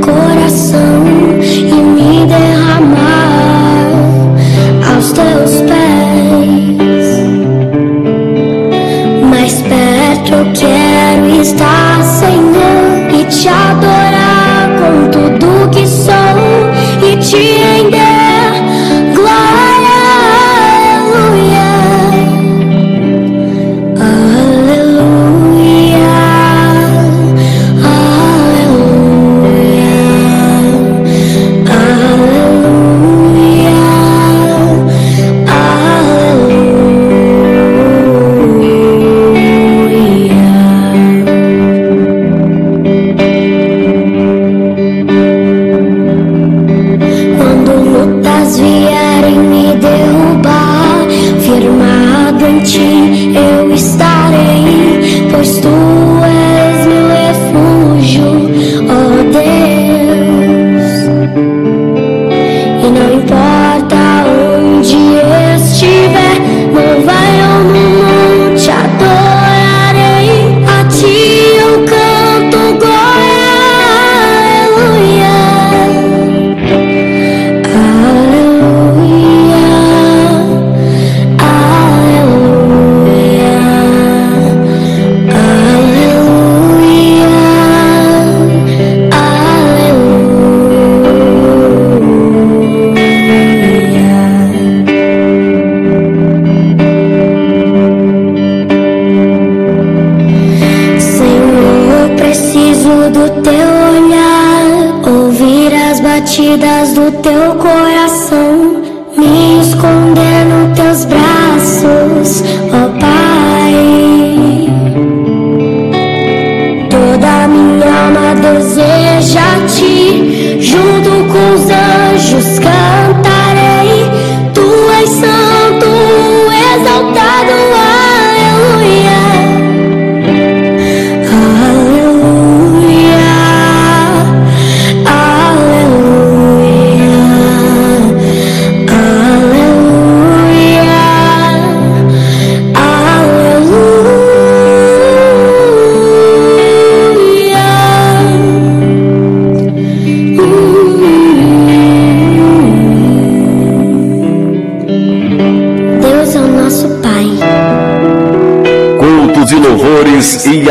coração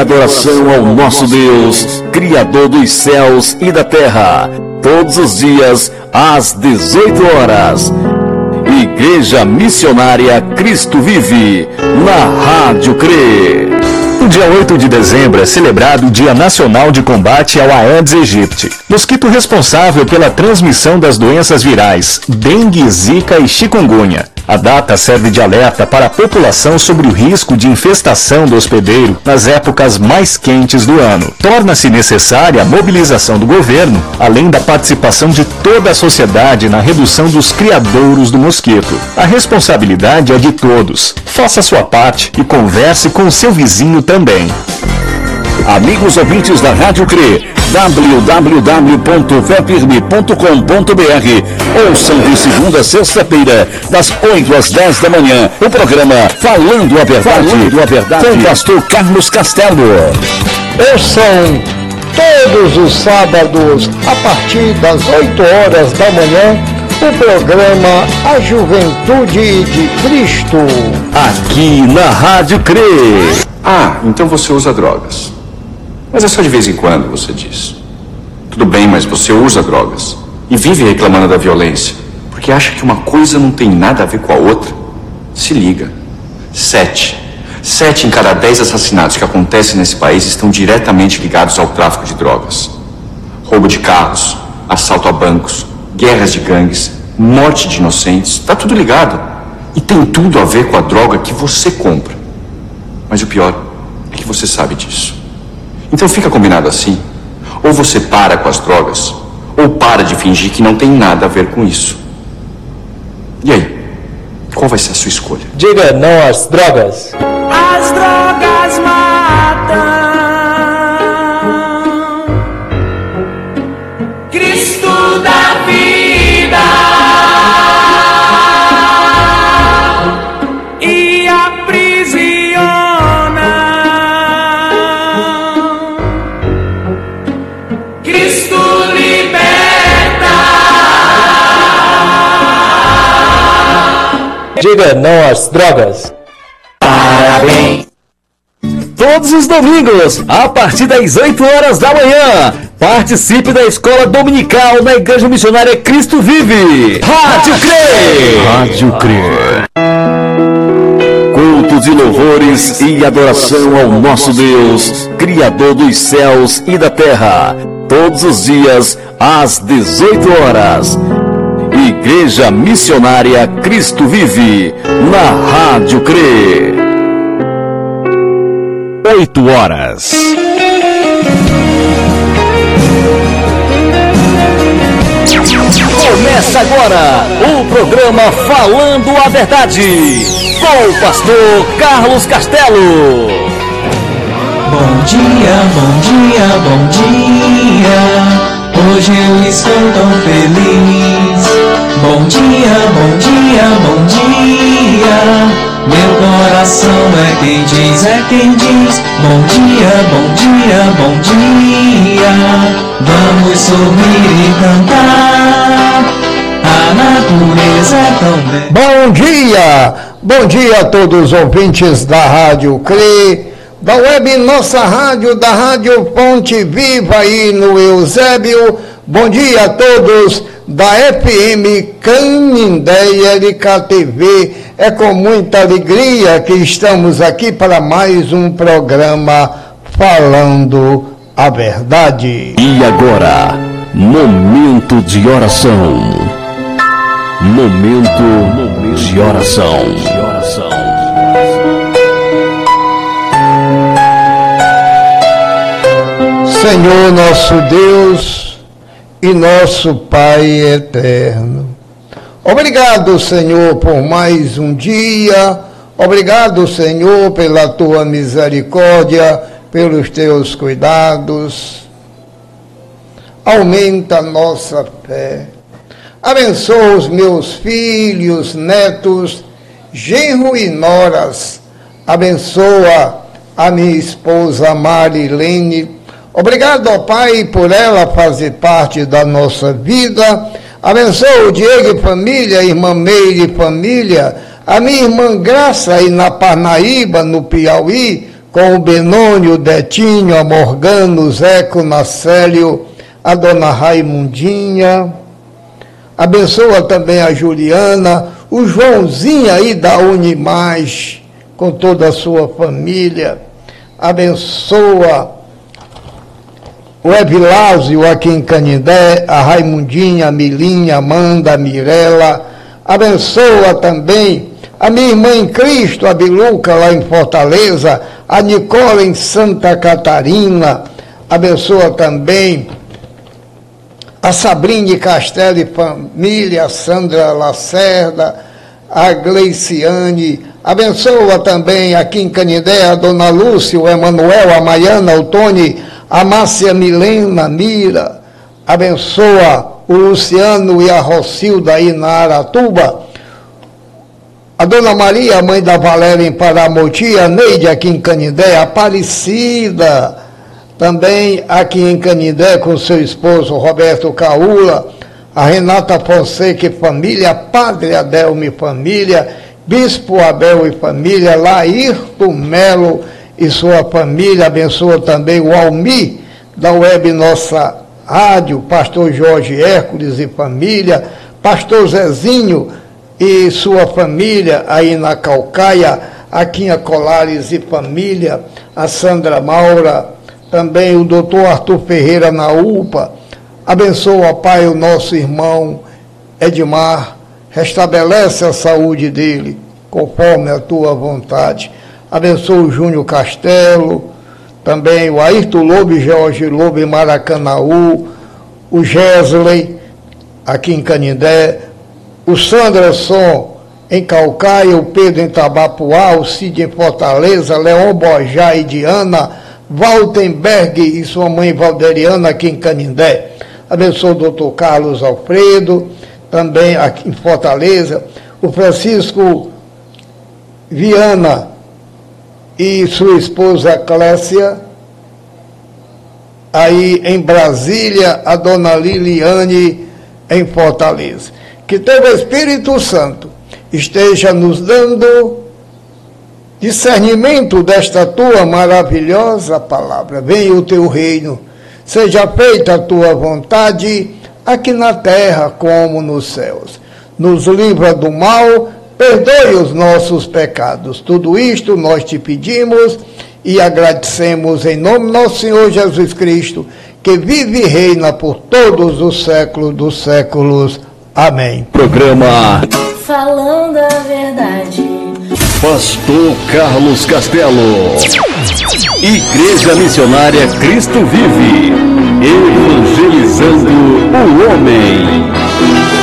adoração ao nosso Deus, Criador dos céus e da terra, todos os dias às 18 horas. Igreja Missionária Cristo Vive, na Rádio CRE. No dia 8 de dezembro é celebrado o Dia Nacional de Combate ao Aedes aegypti, mosquito responsável pela transmissão das doenças virais dengue, zika e chikungunya. A data serve de alerta para a população sobre o risco de infestação do hospedeiro nas épocas mais quentes do ano. Torna-se necessária a mobilização do governo, além da participação de toda a sociedade na redução dos criadouros do mosquito. A responsabilidade é de todos. Faça sua parte e converse com seu vizinho também. Amigos ouvintes da Rádio CRE, www.fepirme.com.br Ouçam de segunda a sexta-feira, das 8 às 10 da manhã, o programa Falando a Verdade, Falando a Verdade. com o pastor Carlos Castelo. Ouçam todos os sábados, a partir das 8 horas da manhã, o programa A Juventude de Cristo. Aqui na Rádio CRE. Ah, então você usa drogas. Mas é só de vez em quando, você diz. Tudo bem, mas você usa drogas. E vive reclamando da violência. Porque acha que uma coisa não tem nada a ver com a outra. Se liga. Sete. Sete em cada dez assassinatos que acontecem nesse país estão diretamente ligados ao tráfico de drogas. Roubo de carros, assalto a bancos, guerras de gangues, morte de inocentes. Tá tudo ligado. E tem tudo a ver com a droga que você compra. Mas o pior é que você sabe disso. Então fica combinado assim. Ou você para com as drogas, ou para de fingir que não tem nada a ver com isso. E aí? Qual vai ser a sua escolha? Diga não às drogas. As drogas matam. Diga não às drogas. Parabéns! Todos os domingos, a partir das 8 horas da manhã, participe da escola dominical na Igreja Missionária Cristo Vive. Rádio CRE! Rádio CRE. Cultos e louvores e adoração ao nosso Deus, Criador dos céus e da terra. Todos os dias, às 18 horas. Igreja Missionária Cristo Vive, na Rádio CRE. 8 horas. Começa agora o programa Falando a Verdade, com o pastor Carlos Castelo. Bom dia, bom dia, bom dia. Hoje eu estou tão feliz. Bom dia, bom dia, bom dia. Meu coração é quem diz, é quem diz. Bom dia, bom dia, bom dia. Vamos sorrir e cantar. A natureza é tão bela. Bom dia, bom dia a todos os ouvintes da Rádio CRE da web Nossa Rádio, da Rádio Ponte Viva aí no Eusébio. Bom dia a todos da FM Canindé LKTV. É com muita alegria que estamos aqui para mais um programa Falando a Verdade. E agora, momento de oração. Momento de oração. Senhor nosso Deus e nosso Pai eterno. Obrigado, Senhor, por mais um dia. Obrigado, Senhor, pela tua misericórdia, pelos teus cuidados. Aumenta nossa fé. Abençoa os meus filhos, netos, genro e noras. Abençoa a minha esposa Marilene Obrigado ao Pai por ela fazer parte da nossa vida. Abençoe o Diego e família, a irmã Meire e família, a minha irmã Graça aí na Parnaíba, no Piauí, com o Benônio, o Detinho, a Morgano, o Zeco, o Nacélio, a dona Raimundinha. Abençoa também a Juliana, o Joãozinho aí da Unimais, com toda a sua família. Abençoa o Evilásio aqui em Canindé, a Raimundinha, a Milinha, a Amanda, a Mirella. Abençoa também a minha irmã em Cristo, a Biluca, lá em Fortaleza, a Nicola em Santa Catarina. Abençoa também a Sabrine Castelo e família, a Sandra Lacerda, a Gleiciane. Abençoa também aqui em Canindé a Dona Lúcia, o Emanuel, a Maiana, o Tony, a Márcia Milena Mira, abençoa o Luciano e a Rocilda aí na Aratuba, a Dona Maria, mãe da Valéria em Paramoti, a Neide aqui em Canindé, Aparecida, também aqui em Canindé com seu esposo Roberto Caula, a Renata Fonseca e família, Padre Adelmo e família, Bispo Abel e família, Laírto Melo e sua família. Abençoa também o Almi, da web Nossa Rádio, pastor Jorge Hércules e família, pastor Zezinho e sua família aí na Calcaia, a Quinha Colares e família, a Sandra Maura, também o doutor Arthur Ferreira na UPA. Abençoa, Pai, o nosso irmão Edmar, restabelece a saúde dele, conforme a tua vontade. Abençoa o Júnior Castelo, também o Ayrton Lobo Jorge Lobo Maracanaú, o Gesley, aqui em Canindé, o Sanderson em Calcaia, o Pedro em Tabapuá, o Cid em Fortaleza, Leon Bojá e Diana, Waltenberg e sua mãe Valderiana aqui em Canindé. Abençoa o doutor Carlos Alfredo, também aqui em Fortaleza, o Francisco Viana e sua esposa Clécia, aí em Brasília, a dona Liliane em Fortaleza. Que o Espírito Santo esteja nos dando discernimento desta tua maravilhosa palavra. Venha o teu reino, seja feita a tua vontade, aqui na terra como nos céus. Nos livra do mal, perdoe os nossos pecados. Tudo isto nós te pedimos e agradecemos em nome do nosso Senhor Jesus Cristo, que vive e reina por todos os séculos dos séculos. Amém. Programa Falando a verdade. Pastor Carlos Castelo. Igreja Missionária Cristo Vive. Evangelizando o homem.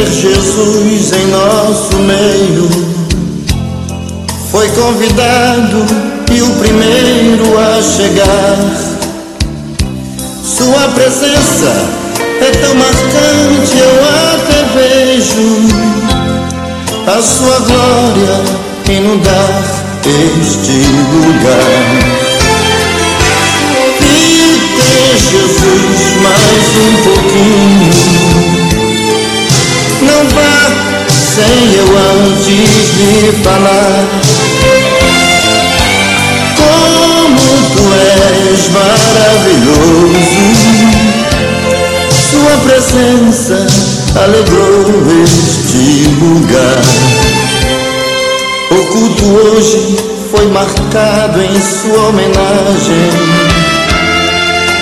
Ter Jesus em nosso meio. Foi convidado e o primeiro a chegar. Sua presença é tão marcante, eu até vejo a sua glória inundar este lugar. E ter Jesus mais um pouquinho sem eu antes lhe falar. Como tu és maravilhoso. Sua presença alegrou este lugar. O culto hoje foi marcado em sua homenagem.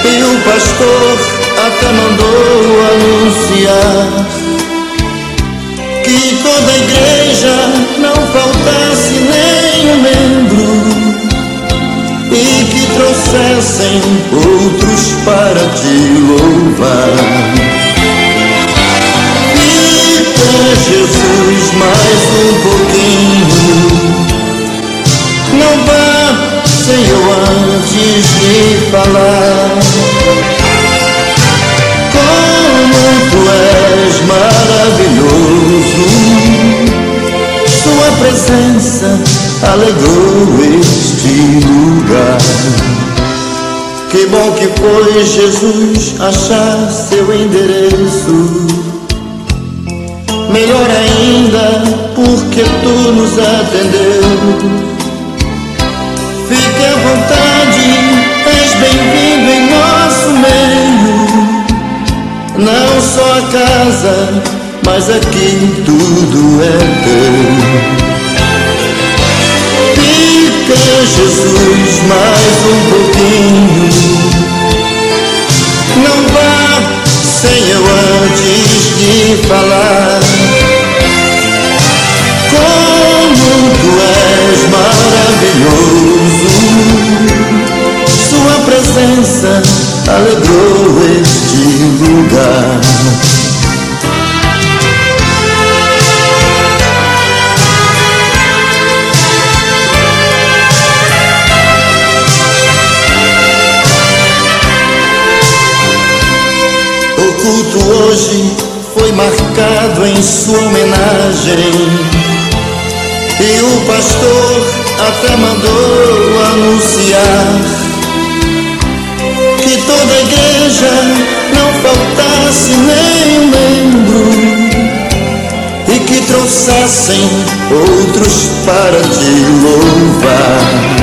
E o pastor até mandou anunciar que toda a igreja não faltasse nenhum membro e que trouxessem outros para te louvar. Com Jesus mais um pouquinho, não vá sem eu antes de falar. Como tu és maravilhoso, presença alegrou este lugar. Que bom que foi Jesus achar seu endereço. Melhor ainda, porque tu nos atendeu. Fique à vontade, és bem-vindo em nosso meio. Não só a casa, mas aqui tudo é teu. Fica Jesus mais um pouquinho. Não vá sem eu antes de falar. Como tu és maravilhoso. Sua presença alegrou este lugar. Em sua homenagem. E o pastor até mandou anunciar que toda a igreja não faltasse nenhum membro e que trouxessem outros para te louvar.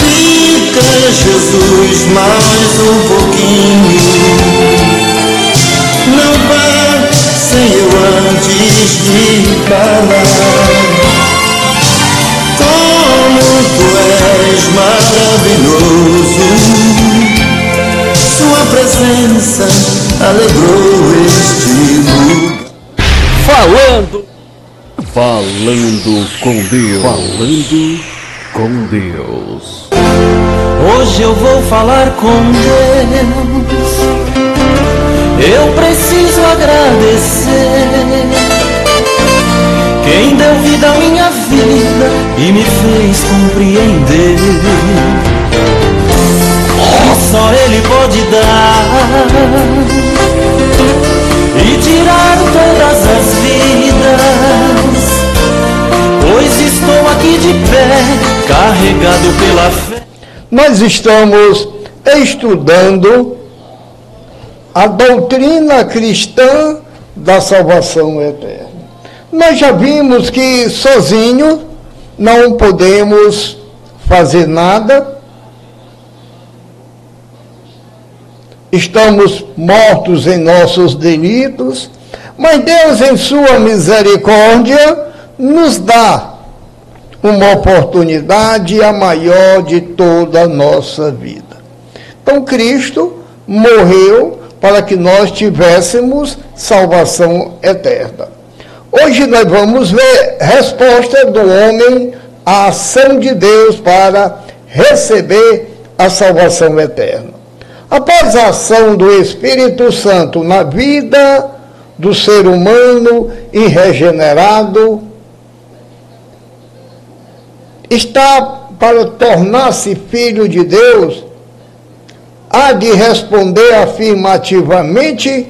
Fica Jesus mais um pouquinho, antes de falar. Como tu és maravilhoso, Sua presença alegrou este lugar. Falando. Falando com Deus. Falando com Deus. Hoje eu vou falar com Deus. Eu preciso agradecer. Quem deu vida à minha vida e me fez compreender. Que só Ele pode dar e tirar todas as vidas de pé, carregado pela fé. Nós estamos estudando a doutrina cristã da salvação eterna. Nós já vimos que sozinho não podemos fazer nada, estamos mortos em nossos delitos, mas Deus, em Sua misericórdia, nos dá uma oportunidade a maior de toda a nossa vida. Então, Cristo morreu para que nós tivéssemos salvação eterna. Hoje nós vamos ver resposta do homem à ação de Deus para receber a salvação eterna. Após a ação do Espírito Santo na vida do ser humano irregenerado, está para tornar-se filho de Deus, há de responder afirmativamente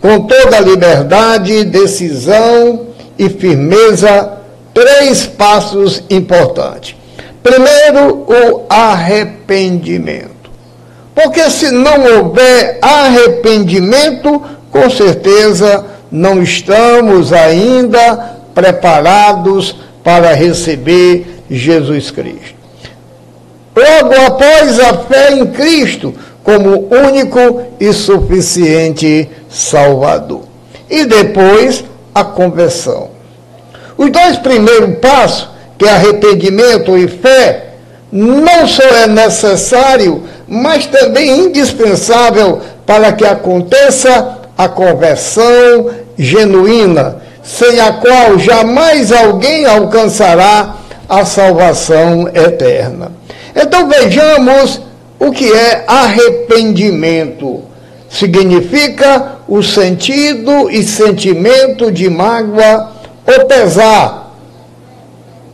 com toda liberdade, decisão e firmeza, três passos importantes. Primeiro, o arrependimento. Porque se não houver arrependimento, com certeza não estamos ainda preparados para receber Jesus Cristo. Logo após a fé em Cristo como único e suficiente Salvador. E depois a conversão. Os dois primeiros passos, que é arrependimento e fé, não só é necessário, mas também indispensável para que aconteça a conversão genuína, sem a qual jamais alguém alcançará a salvação eterna. Então vejamos o que é arrependimento. Significa o sentido e sentimento de mágoa ou pesar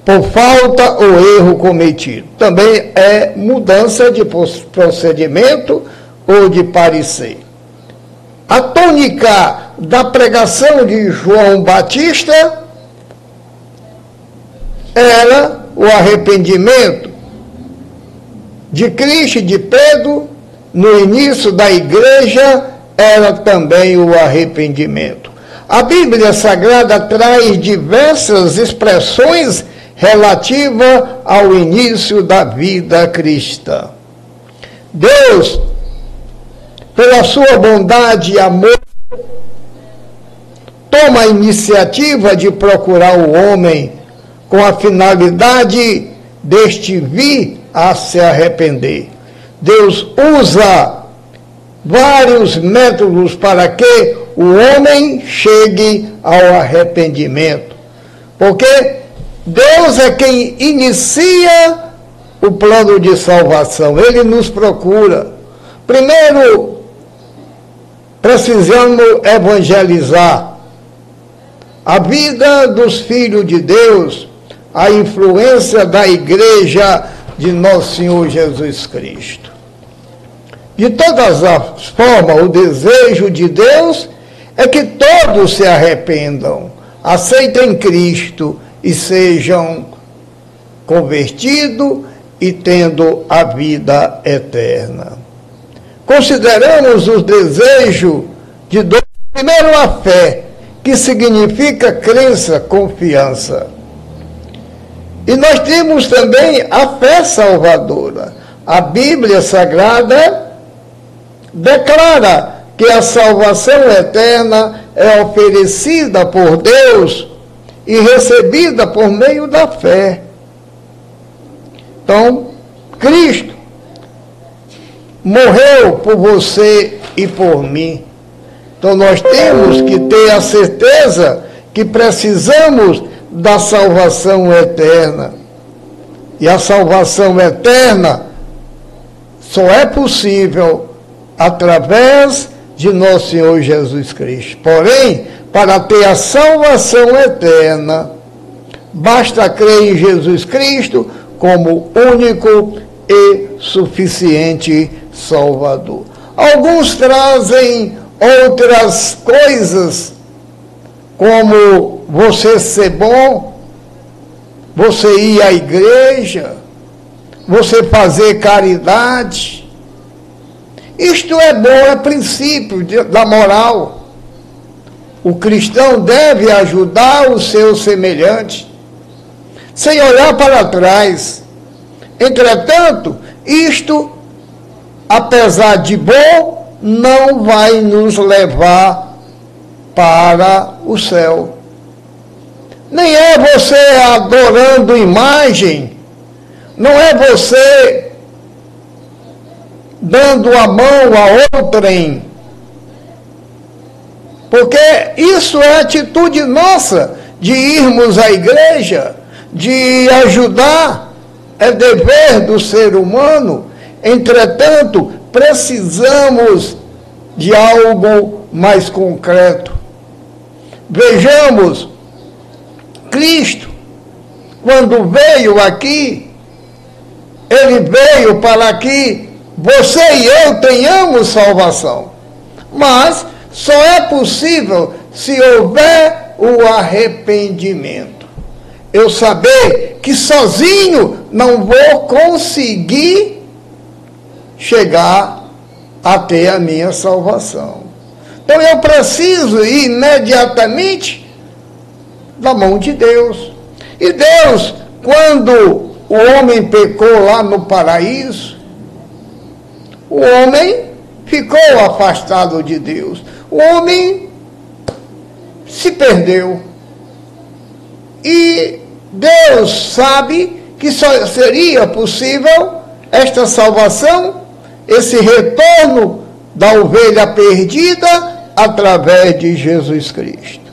por falta ou erro cometido. Também é mudança de procedimento ou de parecer. A tônica da pregação de João Batista era o arrependimento de Cristo e de Pedro no início da igreja era também o arrependimento. A Bíblia Sagrada traz diversas expressões relativas ao início da vida cristã. Deus, pela sua bondade e amor, toma a iniciativa de procurar o homem com a finalidade deste vir a se arrepender. Deus usa vários métodos para que o homem chegue ao arrependimento. Porque Deus é quem inicia o plano de salvação, ele nos procura. Primeiro, precisamos evangelizar. A vida dos filhos de Deus, a influência da igreja de nosso Senhor Jesus Cristo. De todas as formas, o desejo de Deus é que todos se arrependam, aceitem Cristo e sejam convertidos e tendo a vida eterna. Consideramos o desejo de Deus, primeiro a fé, que significa crença, confiança. E nós temos também a fé salvadora. A Bíblia Sagrada declara que a salvação eterna é oferecida por Deus e recebida por meio da fé. Então, Cristo morreu por você e por mim. Então, nós temos que ter a certeza que precisamos da salvação eterna. E a salvação eterna só é possível através de nosso Senhor Jesus Cristo. Porém, para ter a salvação eterna, basta crer em Jesus Cristo como único e suficiente Salvador. Alguns trazem outras coisas, como você ser bom, você ir à igreja, você fazer caridade. Isto é bom, é princípio de, da moral. O cristão deve ajudar o seu semelhante, sem olhar para trás. Entretanto, isto, apesar de bom, não vai nos levar para o céu. Nem é você adorando imagem, não é você dando a mão a outrem, porque isso é atitude nossa de irmos à igreja, de ajudar, é dever do ser humano. Entretanto, precisamos de algo mais concreto. Vejamos, Cristo, quando veio aqui, ele veio para que você e eu tenhamos salvação. Mas só é possível se houver o arrependimento. Eu saber que sozinho não vou conseguir chegar a ter a minha salvação. Então eu preciso imediatamente da mão de Deus. E Deus, quando o homem pecou lá no paraíso, o homem ficou afastado de Deus o homem se perdeu. E Deus sabe que só seria possível esta salvação, esse retorno da ovelha perdida através de Jesus Cristo.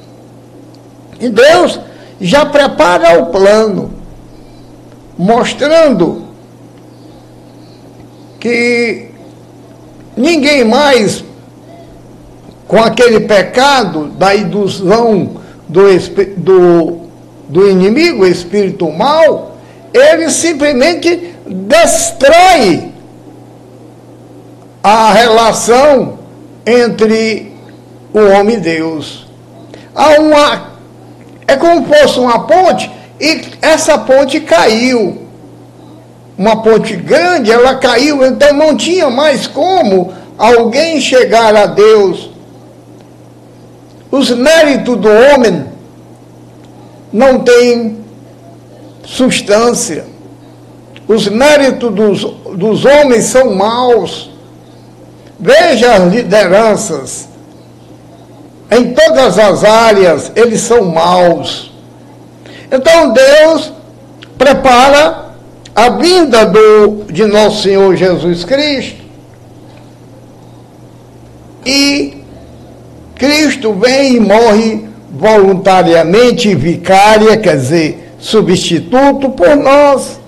E Deus já prepara o plano, mostrando que ninguém mais com aquele pecado da ilusão do, do, do inimigo, espírito mal, ele simplesmente destrói a relação entre o homem e Deus. Há uma, é como fosse uma ponte, e essa ponte caiu. Uma ponte grande, ela caiu, então não tinha mais como alguém chegar a Deus os méritos do homem não têm substância. Os méritos dos, dos homens são maus. Veja as lideranças. Em todas as áreas, eles são maus. Então Deus prepara a vinda do, de nosso Senhor Jesus Cristo e Cristo vem e morre voluntariamente, vicária, quer dizer, substituto por nós.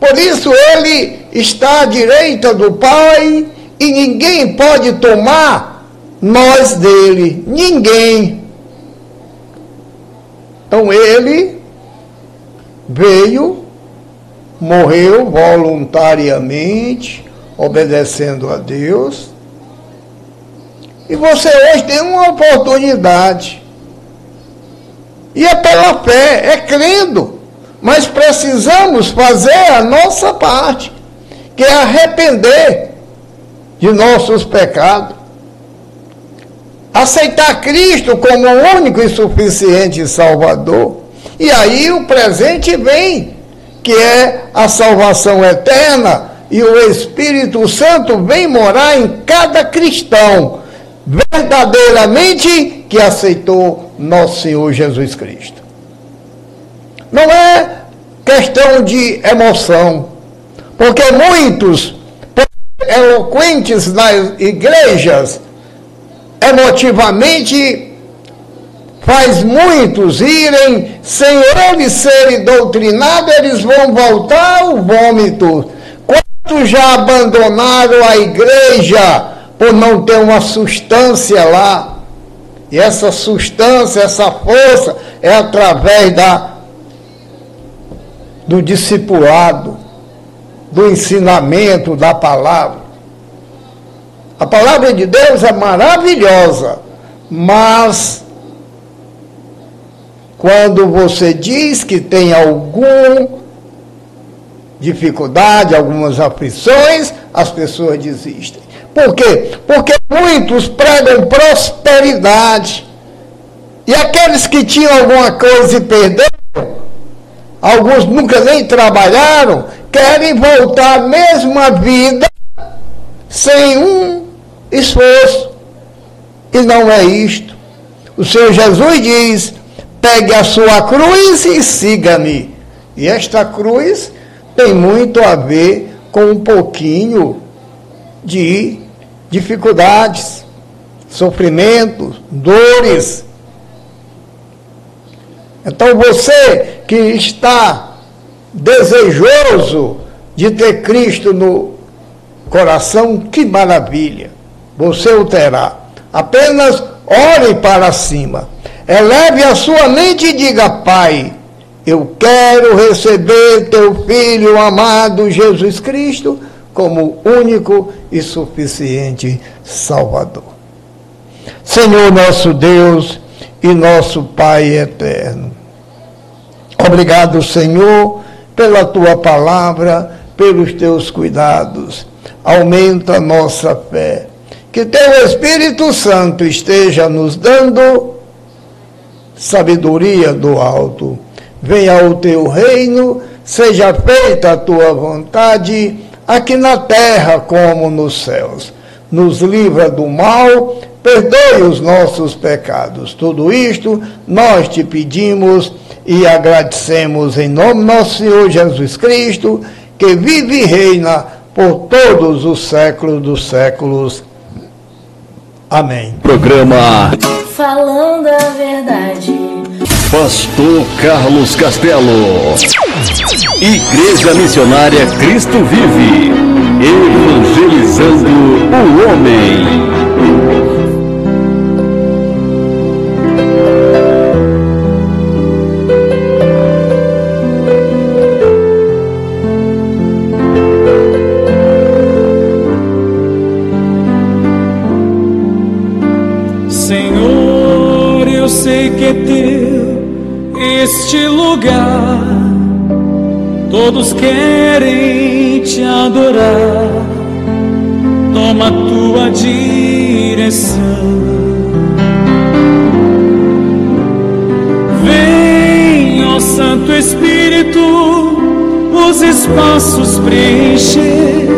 Por isso ele está à direita do Pai e ninguém pode tomar nós dele. Ninguém. Então ele veio, morreu voluntariamente, obedecendo a Deus e você hoje tem uma oportunidade. E é pela fé, é crendo. Mas precisamos fazer a nossa parte, que é arrepender de nossos pecados. Aceitar Cristo como o único e suficiente Salvador. E aí o presente vem, que é a salvação eterna, e o Espírito Santo vem morar em cada cristão verdadeiramente que aceitou nosso Senhor Jesus Cristo. Não é questão de emoção, porque muitos eloquentes nas igrejas emotivamente faz muitos irem sem eles serem doutrinados, eles vão voltar ao vômito. Quantos já abandonaram a igreja por não ter uma substância lá. E essa substância, essa força é através da do discipulado, do ensinamento da palavra. A palavra de Deus é maravilhosa, mas Quando você diz que tem algum dificuldade, algumas aflições, as pessoas desistem. Por quê? Porque muitos pregam prosperidade. E aqueles que tinham alguma coisa e perderam, alguns nunca nem trabalharam, querem voltar à mesma vida sem um esforço. E não é isto. O Senhor Jesus diz: pegue a sua cruz e siga-me. E esta cruz tem muito a ver com um pouquinho de dificuldades, sofrimentos, dores. Então você que está desejoso de ter Cristo no coração, que maravilha! Você o terá. Apenas ore para cima. Eleve a sua mente e diga: Pai, eu quero receber teu Filho amado Jesus Cristo como único e suficiente Salvador. Senhor nosso Deus e nosso Pai eterno. Obrigado, Senhor, pela tua palavra, pelos teus cuidados. Aumenta nossa fé. Que teu Espírito Santo esteja nos dando sabedoria do alto venha o teu reino, seja feita a tua vontade, aqui na terra como nos céus. Nos livra do mal, perdoe os nossos pecados. Tudo isto nós te pedimos e agradecemos em nome nosso Senhor Jesus Cristo, que vive e reina por todos os séculos dos séculos. Amém. Programa Falando a verdade. Pastor Carlos Castelo. Igreja Missionária Cristo Vive. Evangelizando o homem. Querem te adorar. Toma tua direção. Vem, ó Santo Espírito, os espaços preencher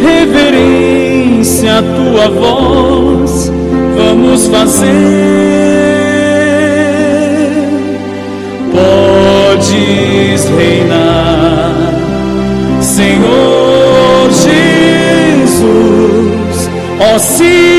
reverência à tua voz, vamos fazer. Jesus,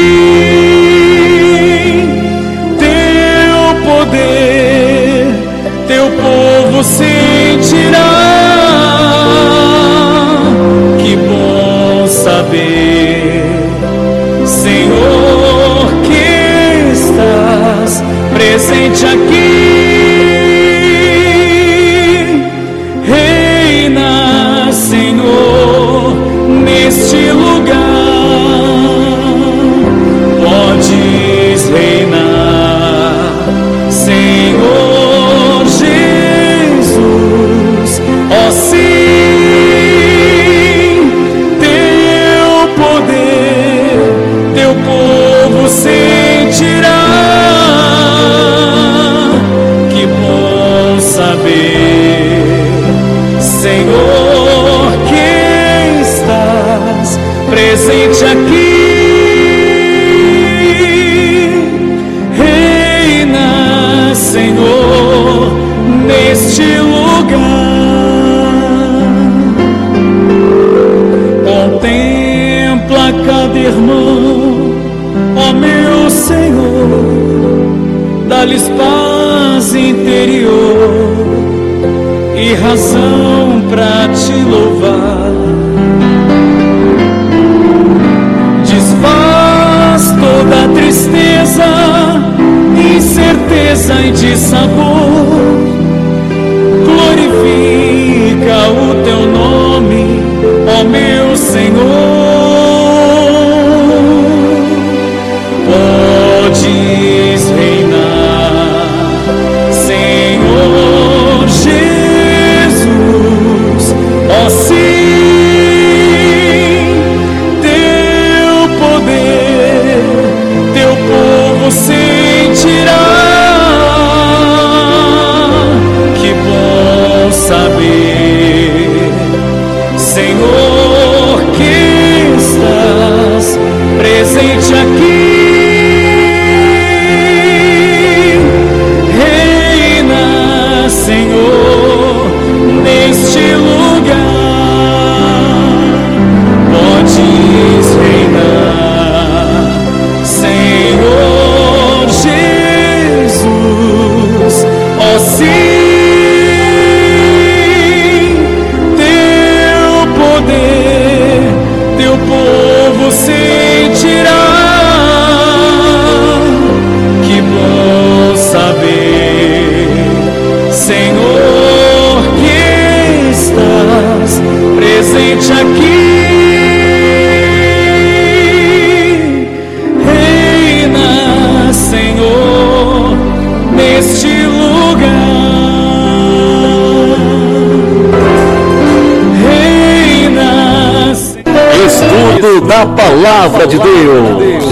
palavra de Deus.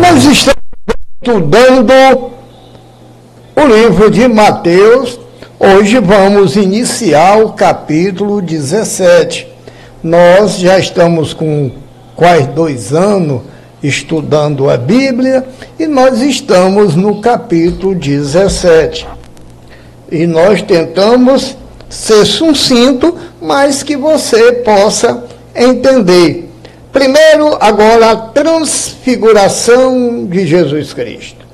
Nós estamos estudando o livro de Mateus. Hoje vamos iniciar o capítulo 17. Nós já estamos com quase dois anos estudando a Bíblia e nós estamos no capítulo 17. E nós tentamos ser sucinto, mas que você possa entender. Primeiro, agora, a transfiguração de Jesus Cristo.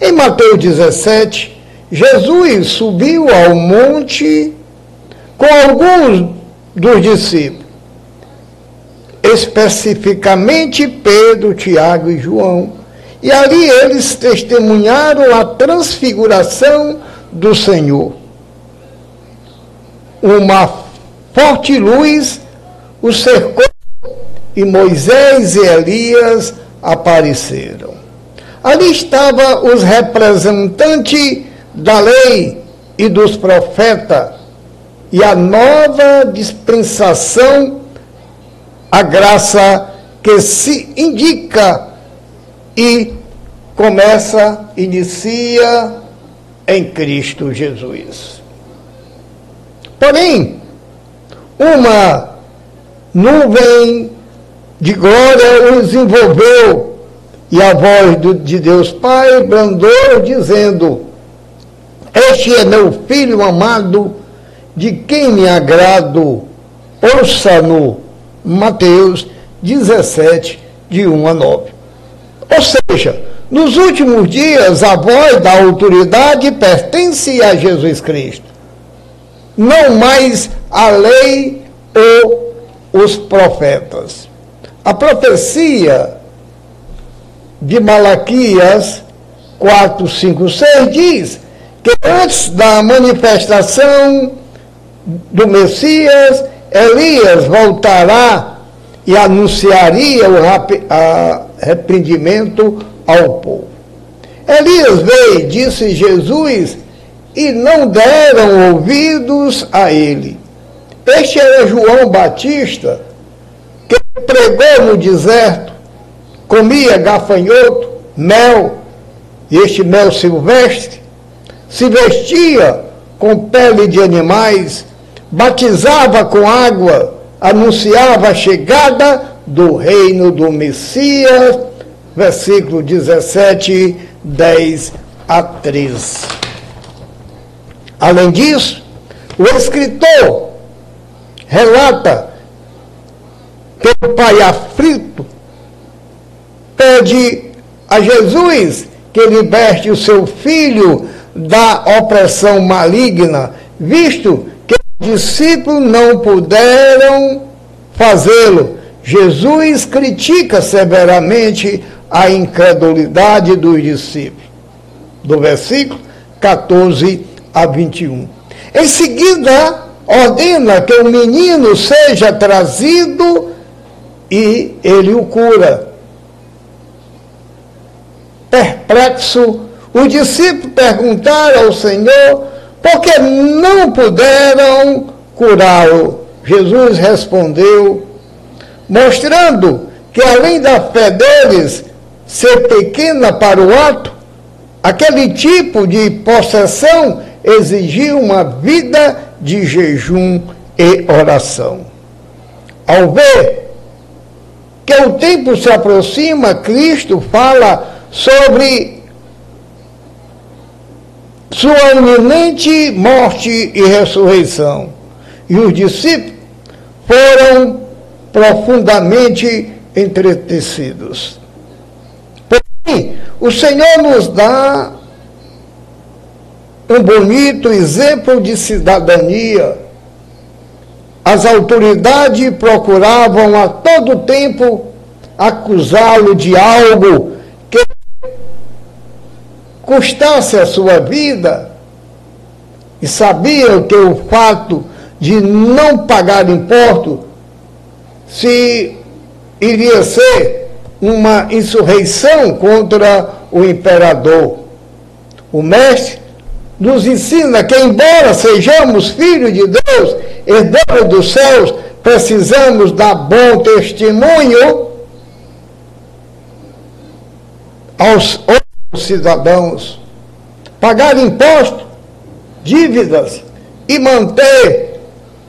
Em Mateus 17, Jesus subiu ao monte com alguns dos discípulos, especificamente Pedro, Tiago e João, e ali eles testemunharam a transfiguração do Senhor. Uma forte luz o cercou e Moisés e Elias apareceram. Ali estavam os representantes da lei e dos profetas e a nova dispensação, a graça que se indica e começa, inicia em Cristo Jesus. Porém, uma nuvem de glória os envolveu, e a voz de Deus Pai brandou, dizendo: Este é meu filho amado, de quem me agrado. Ouça-no. Mateus 17, de 1 a 9. Ou seja, nos últimos dias, a voz da autoridade pertence a Jesus Cristo, não mais a lei ou os profetas. A profecia de Malaquias 4, 5, 6 diz que antes da manifestação do Messias, Elias voltará e anunciaria o arrependimento ao povo. Elias veio, disse Jesus, e não deram ouvidos a ele. Este era João Batista, pregou no deserto, comia gafanhoto, mel, e este mel silvestre, se vestia com pele de animais, batizava com água, anunciava a chegada do reino do Messias, versículo 17, 10 a 13. Além disso, o escritor relata o pai aflito pede a Jesus que liberte o seu filho da opressão maligna, visto que os discípulos não puderam fazê-lo. Jesus critica severamente a incredulidade dos discípulos. Do versículo 14 a 21. Em seguida, ordena que o menino seja trazido e ele o cura. Perplexo, os discípulos perguntaram ao Senhor por que não puderam curá-lo. Jesus respondeu, mostrando que além da fé deles ser pequena para o ato, aquele tipo de possessão exigia uma vida de jejum e oração. Ao ver que o tempo se aproxima, Cristo fala sobre sua iminente morte e ressurreição. E os discípulos foram profundamente entretecidos. Porém, o Senhor nos dá um bonito exemplo de cidadania. As autoridades procuravam a todo tempo acusá-lo de algo que custasse a sua vida e sabiam que o fato de não pagar imposto se iria ser uma insurreição contra o imperador. O mestre nos ensina que, embora sejamos filhos de Deus, herdeiros dos céus, precisamos dar bom testemunho aos outros cidadãos, pagar impostos, dívidas e manter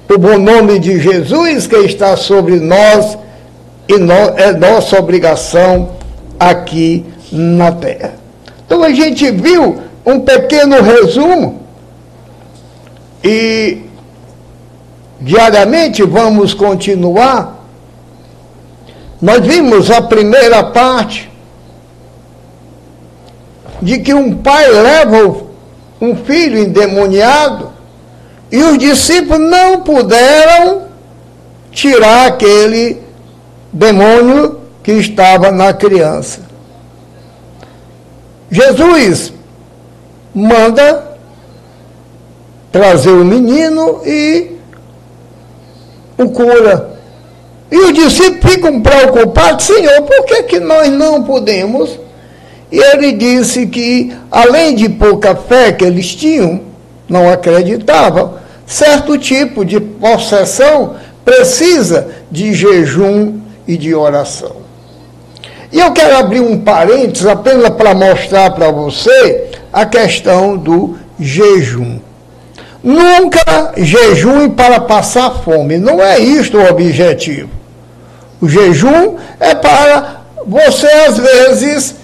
o bom nome de Jesus que está sobre nós e é nossa obrigação aqui na terra. Então a gente viu um pequeno resumo e diariamente vamos continuar. Nós vimos a primeira parte de que um pai leva um filho endemoniado e os discípulos não puderam tirar aquele demônio que estava na criança. Jesus manda trazer o menino e o cura. E os discípulos ficam preocupados, Senhor, por que, que nós não podemos? E ele disse que, além de pouca fé que eles tinham, não acreditavam, certo tipo de possessão precisa de jejum e de oração. E eu quero abrir um parênteses apenas para mostrar para você a questão do jejum. Nunca jejum para passar fome. Não é isto o objetivo. O jejum é para você, às vezes,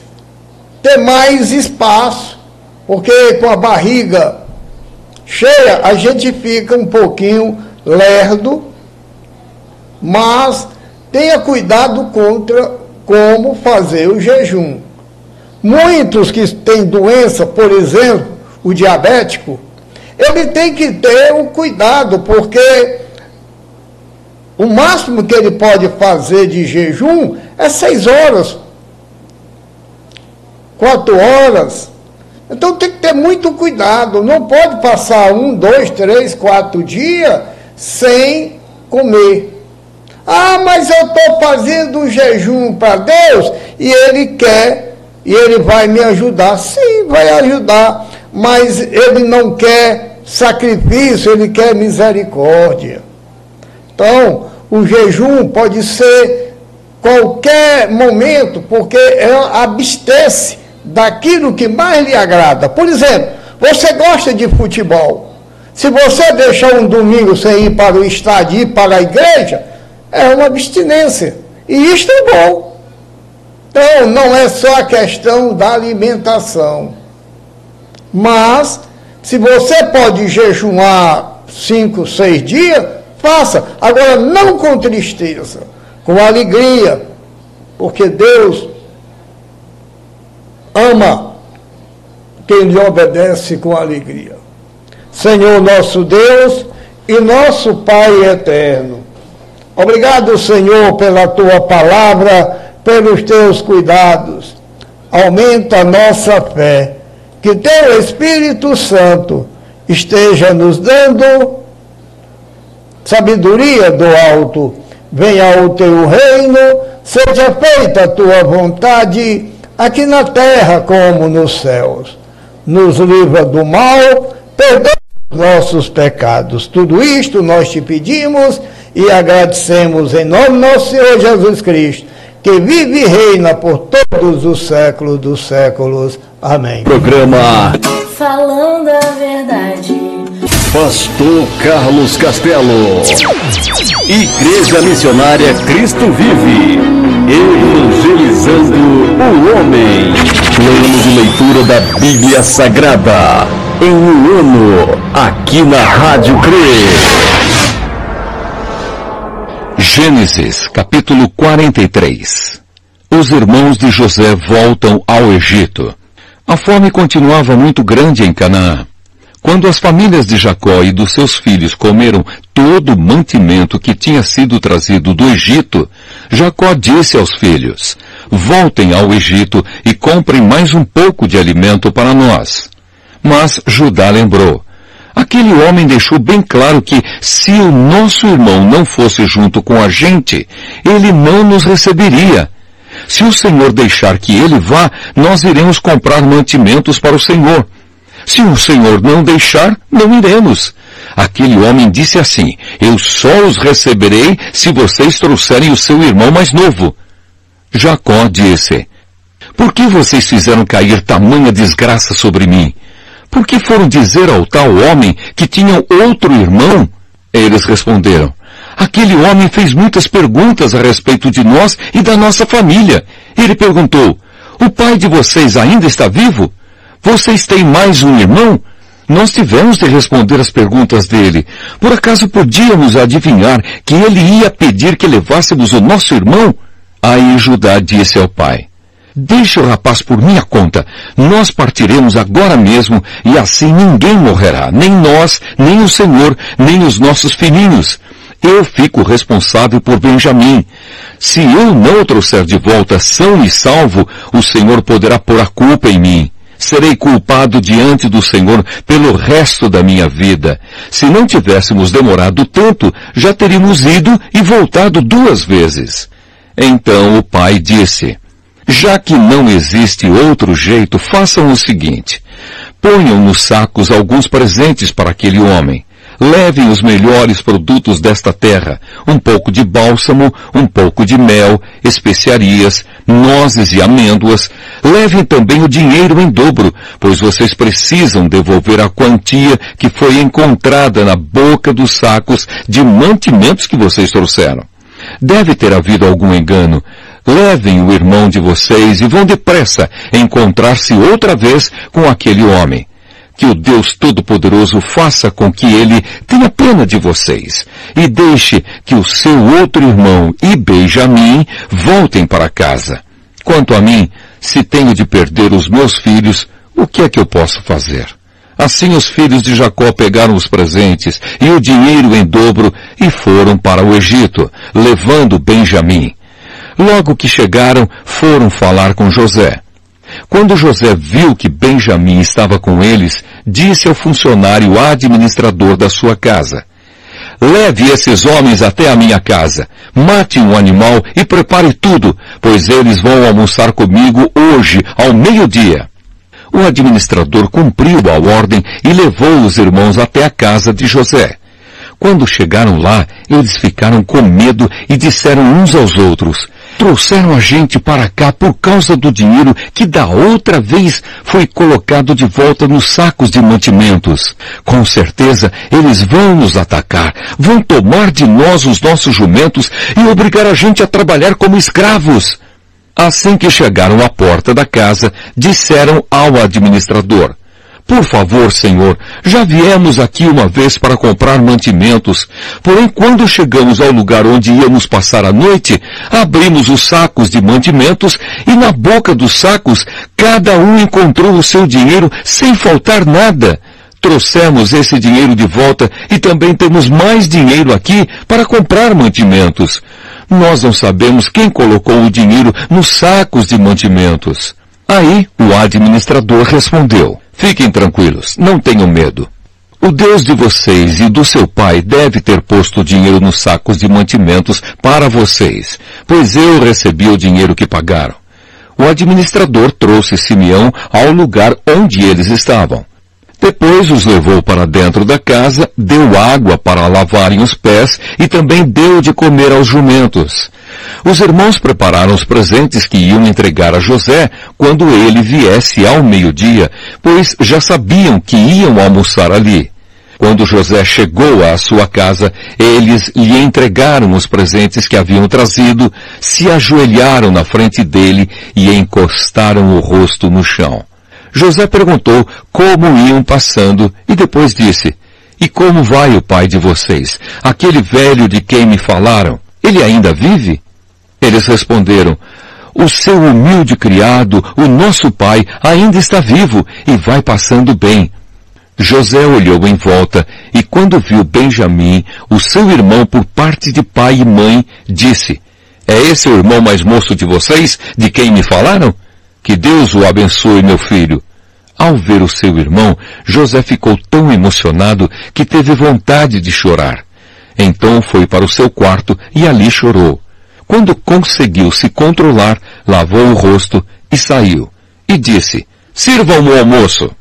ter mais espaço, porque com a barriga cheia a gente fica um pouquinho lerdo, mas tenha cuidado contra como fazer o jejum. Muitos que têm doença, por exemplo, o diabético, ele tem que ter o cuidado, porque o máximo que ele pode fazer de jejum é seis horas, quatro horas. Então tem que ter muito cuidado, não pode passar um, dois, três, quatro dias sem comer. Ah, mas eu estou fazendo um jejum para Deus e Ele quer, e Ele vai me ajudar. Sim, vai ajudar, mas Ele não quer sacrifício, Ele quer misericórdia. Então, o jejum pode ser qualquer momento, porque abstece daquilo que mais lhe agrada. Por exemplo, você gosta de futebol. Se você deixar um domingo sem ir para o estádio ir para a igreja, é uma abstinência. E isto é bom. Então, não é só a questão da alimentação. Mas, se você pode jejuar cinco, seis dias, faça. Agora, não com tristeza, com alegria. Porque Deus ama quem lhe obedece com alegria. Senhor nosso Deus e nosso Pai eterno Obrigado, Senhor, pela tua palavra, pelos teus cuidados. Aumenta nossa fé. Que teu Espírito Santo esteja nos dando sabedoria do alto. Venha o teu reino, seja feita a tua vontade, aqui na terra como nos céus. Nos livra do mal, perdoa nossos pecados. Tudo isto nós te pedimos e agradecemos em nome do nosso Senhor Jesus Cristo, que vive e reina por todos os séculos dos séculos. Amém. Programa Falando a verdade. Pastor Carlos Castelo. Igreja Missionária Cristo Vive. Evangelizando o homem. Plano de leitura da Bíblia Sagrada. Em um ano, aqui na Rádio CRE. Gênesis, capítulo 43. Os irmãos de José voltam ao Egito. A fome continuava muito grande em Canaã. Quando as famílias de Jacó e dos seus filhos comeram todo o mantimento que tinha sido trazido do Egito, Jacó disse aos filhos, voltem ao Egito e comprem mais um pouco de alimento para nós. Mas Judá lembrou, Aquele homem deixou bem claro que se o nosso irmão não fosse junto com a gente, ele não nos receberia. Se o Senhor deixar que ele vá, nós iremos comprar mantimentos para o Senhor. Se o Senhor não deixar, não iremos. Aquele homem disse assim, eu só os receberei se vocês trouxerem o seu irmão mais novo. Jacó disse, Por que vocês fizeram cair tamanha desgraça sobre mim? Por que foram dizer ao tal homem que tinham outro irmão? Eles responderam, aquele homem fez muitas perguntas a respeito de nós e da nossa família. Ele perguntou, o pai de vocês ainda está vivo? Vocês têm mais um irmão? Nós tivemos de responder as perguntas dele. Por acaso podíamos adivinhar que ele ia pedir que levássemos o nosso irmão? Aí Judá disse ao pai, Deixe o rapaz por minha conta. Nós partiremos agora mesmo e assim ninguém morrerá, nem nós, nem o Senhor, nem os nossos filhinhos. Eu fico responsável por Benjamim. Se eu não o trouxer de volta são e salvo, o Senhor poderá pôr a culpa em mim. Serei culpado diante do Senhor pelo resto da minha vida. Se não tivéssemos demorado tanto, já teríamos ido e voltado duas vezes. Então o pai disse, já que não existe outro jeito, façam o seguinte. Ponham nos sacos alguns presentes para aquele homem. Levem os melhores produtos desta terra, um pouco de bálsamo, um pouco de mel, especiarias, nozes e amêndoas. Levem também o dinheiro em dobro, pois vocês precisam devolver a quantia que foi encontrada na boca dos sacos de mantimentos que vocês trouxeram. Deve ter havido algum engano. Levem o irmão de vocês e vão depressa encontrar-se outra vez com aquele homem. Que o Deus Todo-Poderoso faça com que ele tenha pena de vocês e deixe que o seu outro irmão e Benjamim voltem para casa. Quanto a mim, se tenho de perder os meus filhos, o que é que eu posso fazer? Assim os filhos de Jacó pegaram os presentes e o dinheiro em dobro e foram para o Egito, levando Benjamim. Logo que chegaram, foram falar com José. Quando José viu que Benjamim estava com eles, disse ao funcionário administrador da sua casa, Leve esses homens até a minha casa, mate um animal e prepare tudo, pois eles vão almoçar comigo hoje, ao meio-dia. O administrador cumpriu a ordem e levou os irmãos até a casa de José. Quando chegaram lá, eles ficaram com medo e disseram uns aos outros, trouxeram a gente para cá por causa do dinheiro que da outra vez foi colocado de volta nos sacos de mantimentos. Com certeza eles vão nos atacar, vão tomar de nós os nossos jumentos e obrigar a gente a trabalhar como escravos. Assim que chegaram à porta da casa, disseram ao administrador, por favor, Senhor, já viemos aqui uma vez para comprar mantimentos, porém quando chegamos ao lugar onde íamos passar a noite, abrimos os sacos de mantimentos e na boca dos sacos cada um encontrou o seu dinheiro sem faltar nada. Trouxemos esse dinheiro de volta e também temos mais dinheiro aqui para comprar mantimentos. Nós não sabemos quem colocou o dinheiro nos sacos de mantimentos. Aí o administrador respondeu, Fiquem tranquilos, não tenham medo. O Deus de vocês e do seu pai deve ter posto dinheiro nos sacos de mantimentos para vocês, pois eu recebi o dinheiro que pagaram. O administrador trouxe Simeão ao lugar onde eles estavam. Depois os levou para dentro da casa, deu água para lavarem os pés e também deu de comer aos jumentos. Os irmãos prepararam os presentes que iam entregar a José quando ele viesse ao meio-dia, pois já sabiam que iam almoçar ali. Quando José chegou à sua casa, eles lhe entregaram os presentes que haviam trazido, se ajoelharam na frente dele e encostaram o rosto no chão. José perguntou como iam passando e depois disse, E como vai o pai de vocês? Aquele velho de quem me falaram? Ele ainda vive? Eles responderam, o seu humilde criado, o nosso pai, ainda está vivo e vai passando bem. José olhou em volta e quando viu Benjamim, o seu irmão por parte de pai e mãe, disse, é esse o irmão mais moço de vocês, de quem me falaram? Que Deus o abençoe, meu filho. Ao ver o seu irmão, José ficou tão emocionado que teve vontade de chorar. Então foi para o seu quarto e ali chorou. Quando conseguiu se controlar, lavou o rosto e saiu. E disse, sirvam o almoço.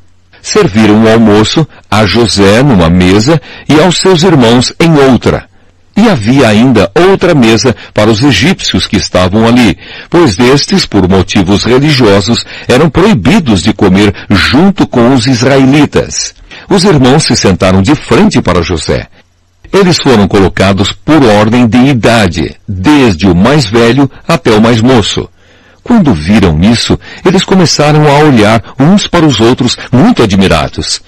Serviram o almoço a José numa mesa e aos seus irmãos em outra. E havia ainda outra mesa para os egípcios que estavam ali, pois destes, por motivos religiosos, eram proibidos de comer junto com os israelitas. Os irmãos se sentaram de frente para José. Eles foram colocados por ordem de idade, desde o mais velho até o mais moço. Quando viram isso, eles começaram a olhar uns para os outros muito admirados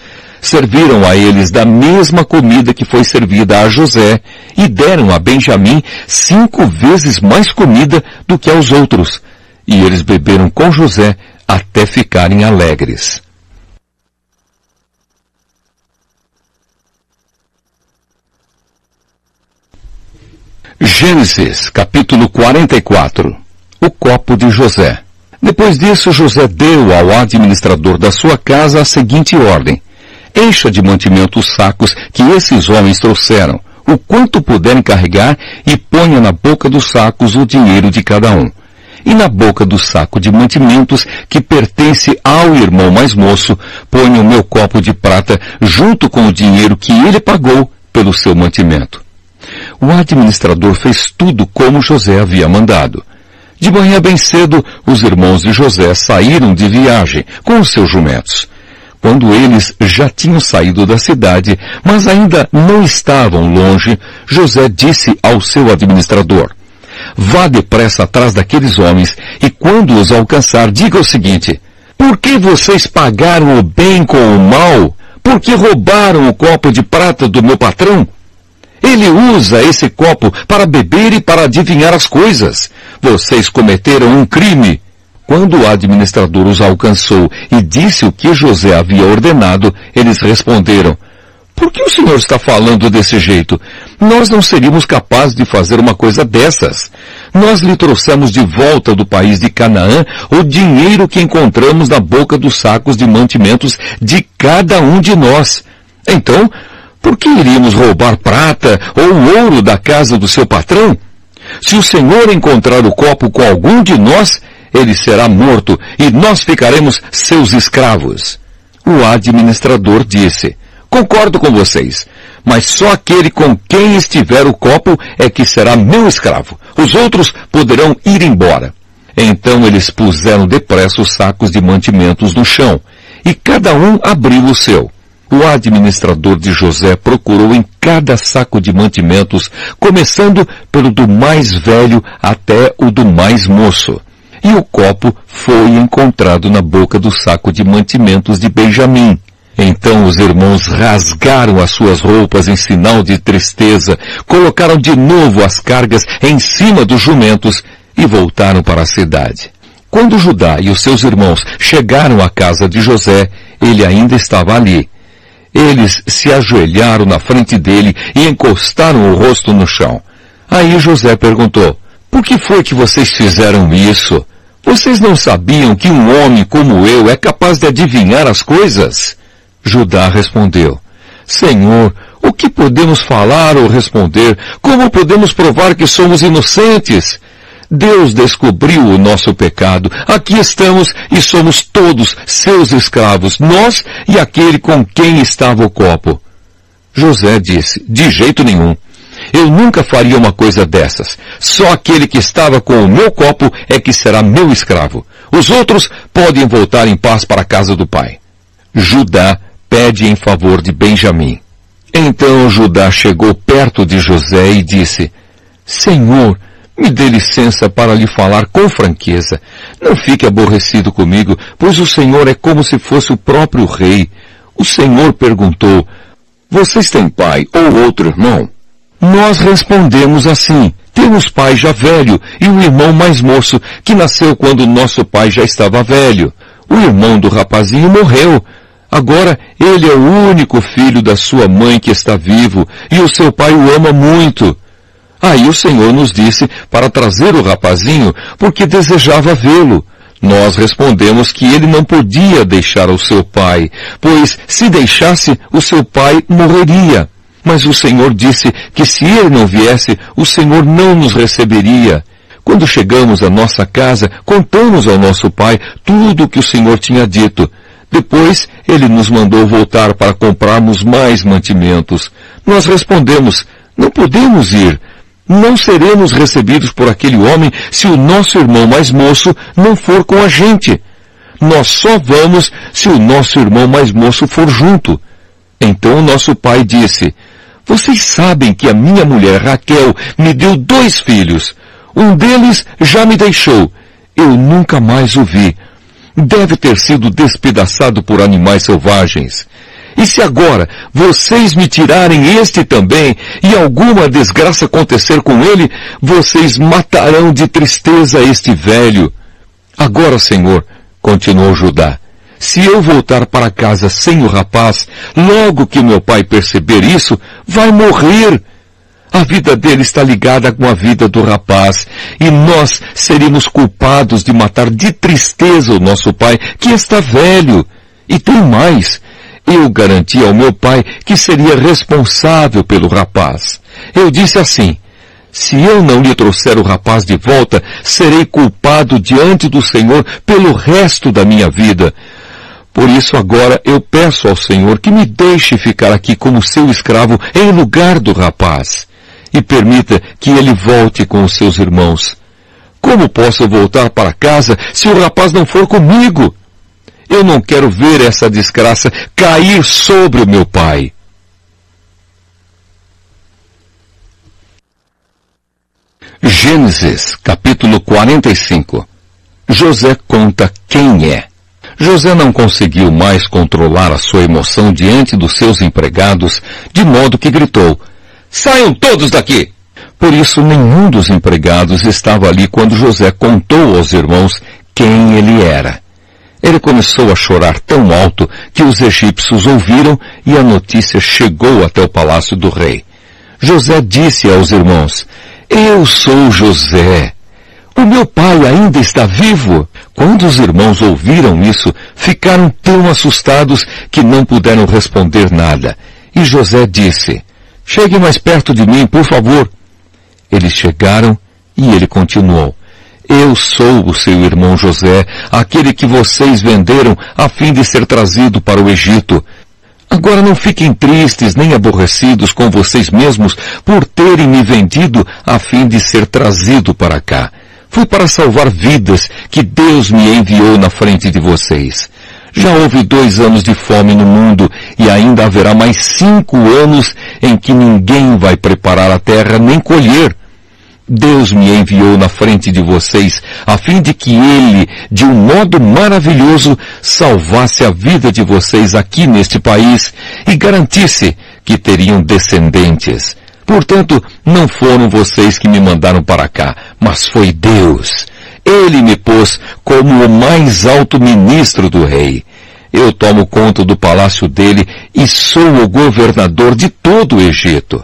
serviram a eles da mesma comida que foi servida a José e deram a Benjamim cinco vezes mais comida do que aos outros. E eles beberam com José até ficarem alegres. Gênesis, capítulo 44 O copo de José. Depois disso, José deu ao administrador da sua casa a seguinte ordem. Encha de mantimento os sacos que esses homens trouxeram, o quanto puderem carregar, e ponha na boca dos sacos o dinheiro de cada um. E na boca do saco de mantimentos que pertence ao irmão mais moço, ponha o meu copo de prata junto com o dinheiro que ele pagou pelo seu mantimento. O administrador fez tudo como José havia mandado. De manhã bem cedo, os irmãos de José saíram de viagem com os seus jumentos. Quando eles já tinham saído da cidade, mas ainda não estavam longe, José disse ao seu administrador, Vá depressa atrás daqueles homens e quando os alcançar, diga o seguinte, por que vocês pagaram o bem com o mal? Por que roubaram o copo de prata do meu patrão? Ele usa esse copo para beber e para adivinhar as coisas. Vocês cometeram um crime. Quando o administrador os alcançou e disse o que José havia ordenado, eles responderam, por que o senhor está falando desse jeito? Nós não seríamos capazes de fazer uma coisa dessas. Nós lhe trouxemos de volta do país de Canaã o dinheiro que encontramos na boca dos sacos de mantimentos de cada um de nós. Então, por que iríamos roubar prata ou ouro da casa do seu patrão? Se o senhor encontrar o copo com algum de nós, ele será morto e nós ficaremos seus escravos. O administrador disse, concordo com vocês, mas só aquele com quem estiver o copo é que será meu escravo. Os outros poderão ir embora. Então eles puseram depressa os sacos de mantimentos no chão, e cada um abriu o seu. O administrador de José procurou em cada saco de mantimentos, começando pelo do mais velho até o do mais moço e o copo foi encontrado na boca do saco de mantimentos de Benjamim. Então os irmãos rasgaram as suas roupas em sinal de tristeza, colocaram de novo as cargas em cima dos jumentos e voltaram para a cidade. Quando Judá e os seus irmãos chegaram à casa de José, ele ainda estava ali. Eles se ajoelharam na frente dele e encostaram o rosto no chão. Aí José perguntou, por que foi que vocês fizeram isso? Vocês não sabiam que um homem como eu é capaz de adivinhar as coisas? Judá respondeu, Senhor, o que podemos falar ou responder? Como podemos provar que somos inocentes? Deus descobriu o nosso pecado. Aqui estamos e somos todos seus escravos, nós e aquele com quem estava o copo. José disse, de jeito nenhum. Eu nunca faria uma coisa dessas. Só aquele que estava com o meu copo é que será meu escravo. Os outros podem voltar em paz para a casa do pai. Judá pede em favor de Benjamim. Então Judá chegou perto de José e disse, Senhor, me dê licença para lhe falar com franqueza. Não fique aborrecido comigo, pois o Senhor é como se fosse o próprio rei. O Senhor perguntou, Vocês têm pai ou outro irmão? Nós respondemos assim, temos pai já velho e um irmão mais moço que nasceu quando nosso pai já estava velho. O irmão do rapazinho morreu. Agora ele é o único filho da sua mãe que está vivo e o seu pai o ama muito. Aí o Senhor nos disse para trazer o rapazinho porque desejava vê-lo. Nós respondemos que ele não podia deixar o seu pai, pois se deixasse, o seu pai morreria. Mas o Senhor disse que se ele não viesse, o Senhor não nos receberia. Quando chegamos à nossa casa, contamos ao nosso pai tudo o que o Senhor tinha dito. Depois, ele nos mandou voltar para comprarmos mais mantimentos. Nós respondemos, Não podemos ir. Não seremos recebidos por aquele homem se o nosso irmão mais moço não for com a gente. Nós só vamos se o nosso irmão mais moço for junto. Então nosso pai disse, vocês sabem que a minha mulher Raquel me deu dois filhos. Um deles já me deixou. Eu nunca mais o vi. Deve ter sido despedaçado por animais selvagens. E se agora vocês me tirarem este também e alguma desgraça acontecer com ele, vocês matarão de tristeza este velho. Agora, Senhor, continuou Judá, se eu voltar para casa sem o rapaz, logo que meu pai perceber isso, vai morrer. A vida dele está ligada com a vida do rapaz, e nós seríamos culpados de matar de tristeza o nosso pai, que está velho. E tem mais, eu garanti ao meu pai que seria responsável pelo rapaz. Eu disse assim, se eu não lhe trouxer o rapaz de volta, serei culpado diante do Senhor pelo resto da minha vida. Por isso agora eu peço ao Senhor que me deixe ficar aqui como seu escravo em lugar do rapaz e permita que ele volte com os seus irmãos. Como posso voltar para casa se o rapaz não for comigo? Eu não quero ver essa desgraça cair sobre o meu pai. Gênesis, capítulo 45. José conta quem é. José não conseguiu mais controlar a sua emoção diante dos seus empregados, de modo que gritou, Saiam todos daqui! Por isso nenhum dos empregados estava ali quando José contou aos irmãos quem ele era. Ele começou a chorar tão alto que os egípcios ouviram e a notícia chegou até o palácio do rei. José disse aos irmãos, Eu sou José. O meu pai ainda está vivo. Quando os irmãos ouviram isso, ficaram tão assustados que não puderam responder nada. E José disse, Chegue mais perto de mim, por favor. Eles chegaram e ele continuou. Eu sou o seu irmão José, aquele que vocês venderam a fim de ser trazido para o Egito. Agora não fiquem tristes nem aborrecidos com vocês mesmos por terem me vendido a fim de ser trazido para cá. Foi para salvar vidas que Deus me enviou na frente de vocês. Já houve dois anos de fome no mundo e ainda haverá mais cinco anos em que ninguém vai preparar a terra nem colher. Deus me enviou na frente de vocês, a fim de que Ele, de um modo maravilhoso, salvasse a vida de vocês aqui neste país e garantisse que teriam descendentes. Portanto, não foram vocês que me mandaram para cá, mas foi Deus. Ele me pôs como o mais alto ministro do rei. Eu tomo conta do palácio dele e sou o governador de todo o Egito.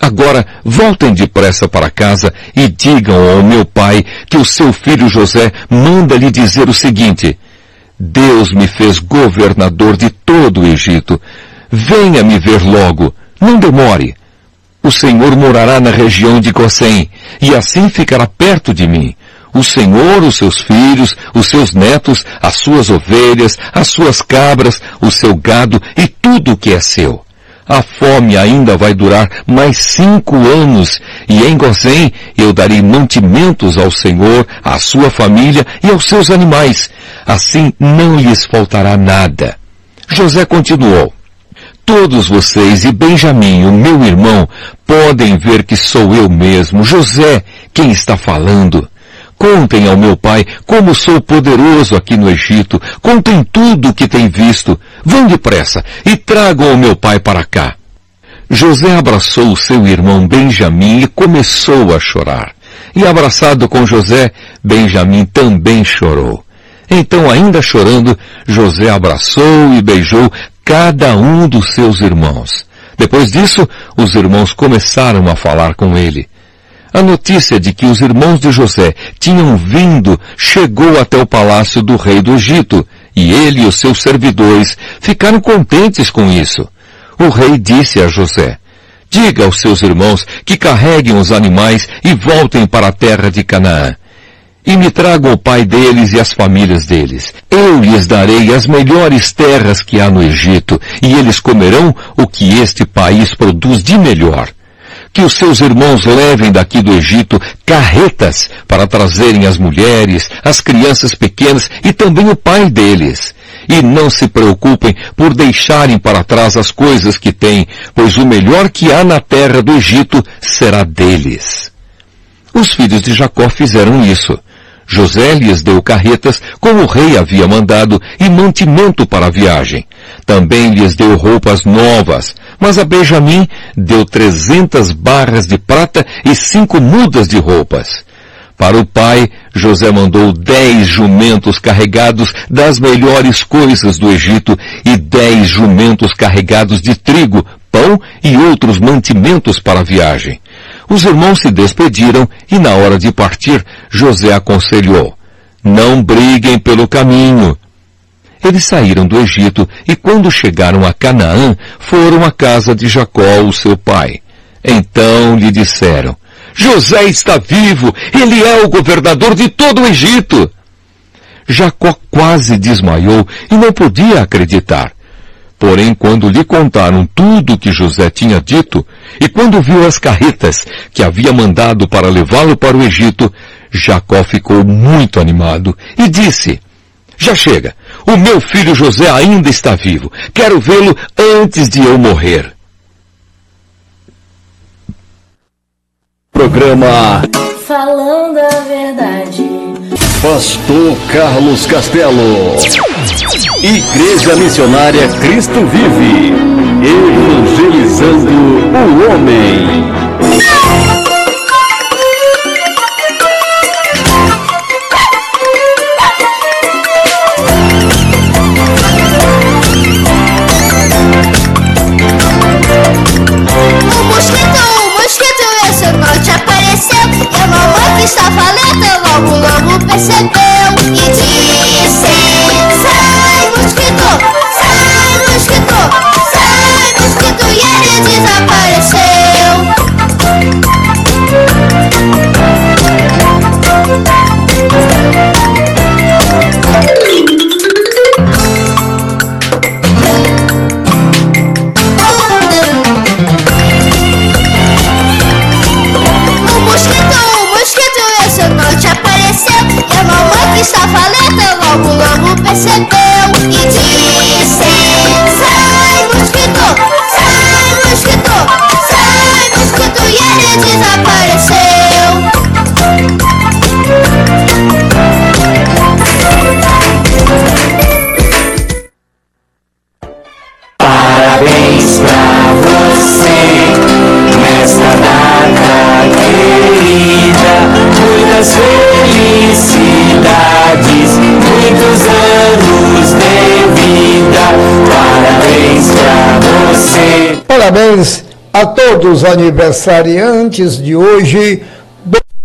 Agora voltem depressa para casa e digam ao meu pai que o seu filho José manda lhe dizer o seguinte, Deus me fez governador de todo o Egito. Venha me ver logo, não demore. O Senhor morará na região de Gossém, e assim ficará perto de mim. O Senhor, os seus filhos, os seus netos, as suas ovelhas, as suas cabras, o seu gado e tudo o que é seu a fome ainda vai durar mais cinco anos, e em Gozém eu darei mantimentos ao Senhor, à sua família e aos seus animais. Assim não lhes faltará nada. José continuou. Todos vocês e Benjamim, o meu irmão, podem ver que sou eu mesmo, José, quem está falando. Contem ao meu pai como sou poderoso aqui no Egito. Contem tudo o que têm visto. Vão depressa e tragam ao meu pai para cá. José abraçou seu irmão Benjamim e começou a chorar. E abraçado com José, Benjamim também chorou. Então, ainda chorando, José abraçou e beijou cada um dos seus irmãos. Depois disso, os irmãos começaram a falar com ele. A notícia de que os irmãos de José tinham vindo chegou até o palácio do rei do Egito, e ele e os seus servidores ficaram contentes com isso. O rei disse a José, diga aos seus irmãos que carreguem os animais e voltem para a terra de Canaã. E me tragam o pai deles e as famílias deles. Eu lhes darei as melhores terras que há no Egito, e eles comerão o que este país produz de melhor que os seus irmãos levem daqui do Egito carretas para trazerem as mulheres, as crianças pequenas e também o pai deles. E não se preocupem por deixarem para trás as coisas que têm, pois o melhor que há na terra do Egito será deles. Os filhos de Jacó fizeram isso. José lhes deu carretas, como o rei havia mandado, e mantimento para a viagem. Também lhes deu roupas novas, mas a Benjamim deu trezentas barras de prata e cinco mudas de roupas. Para o pai, José mandou dez jumentos carregados das melhores coisas do Egito e dez jumentos carregados de trigo, pão e outros mantimentos para a viagem. Os irmãos se despediram e na hora de partir, José aconselhou, não briguem pelo caminho. Eles saíram do Egito e quando chegaram a Canaã, foram à casa de Jacó, o seu pai. Então lhe disseram, José está vivo, ele é o governador de todo o Egito. Jacó quase desmaiou e não podia acreditar. Porém, quando lhe contaram tudo o que José tinha dito, e quando viu as carretas que havia mandado para levá-lo para o Egito, Jacó ficou muito animado e disse, já chega, o meu filho José ainda está vivo, quero vê-lo antes de eu morrer. Programa Falando a verdade. Pastor Carlos Castelo. Igreja Missionária Cristo Vive. Evangelizando o homem. Todos os aniversariantes de hoje,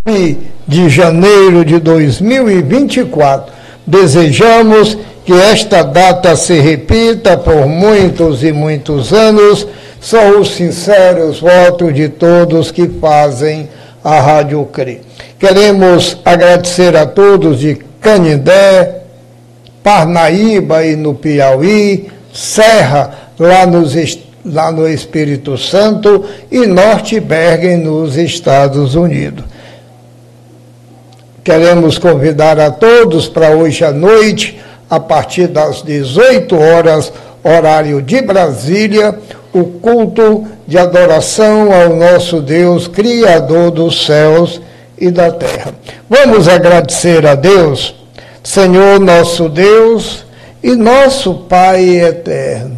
12 de janeiro de 2024. Desejamos que esta data se repita por muitos e muitos anos. São os sinceros votos de todos que fazem a Rádio CRI. Queremos agradecer a todos de Canindé, Parnaíba e no Piauí, Serra, lá, nos, est- lá no Espírito Santo e Norte Bergen, nos Estados Unidos. Queremos convidar a todos para hoje à noite, a partir das 18 horas, horário de Brasília, o culto de adoração ao nosso Deus, Criador dos céus e da terra. Vamos agradecer a Deus, Senhor nosso Deus e nosso Pai eterno.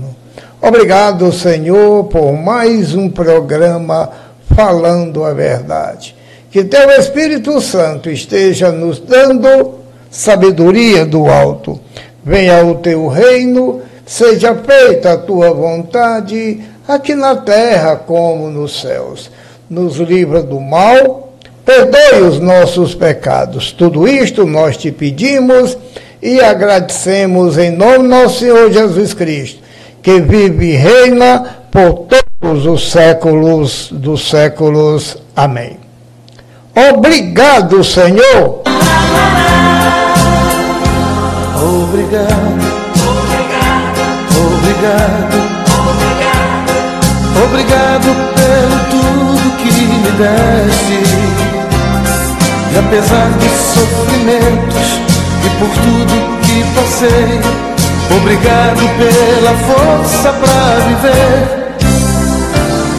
Obrigado, Senhor, por mais um programa falando a verdade. Que teu Espírito Santo esteja nos dando sabedoria do alto. Venha o teu reino, seja feita a tua vontade, aqui na terra como nos céus. Nos livra do mal, perdoe os nossos pecados. Tudo isto nós te pedimos e agradecemos em nome do nosso Senhor Jesus Cristo, que vive e reina por todos os séculos dos séculos. Amém. Obrigado, Senhor. Obrigado, obrigado, obrigado pelo tudo que me deste. E apesar dos sofrimentos e por tudo que passei, obrigado pela força pra viver.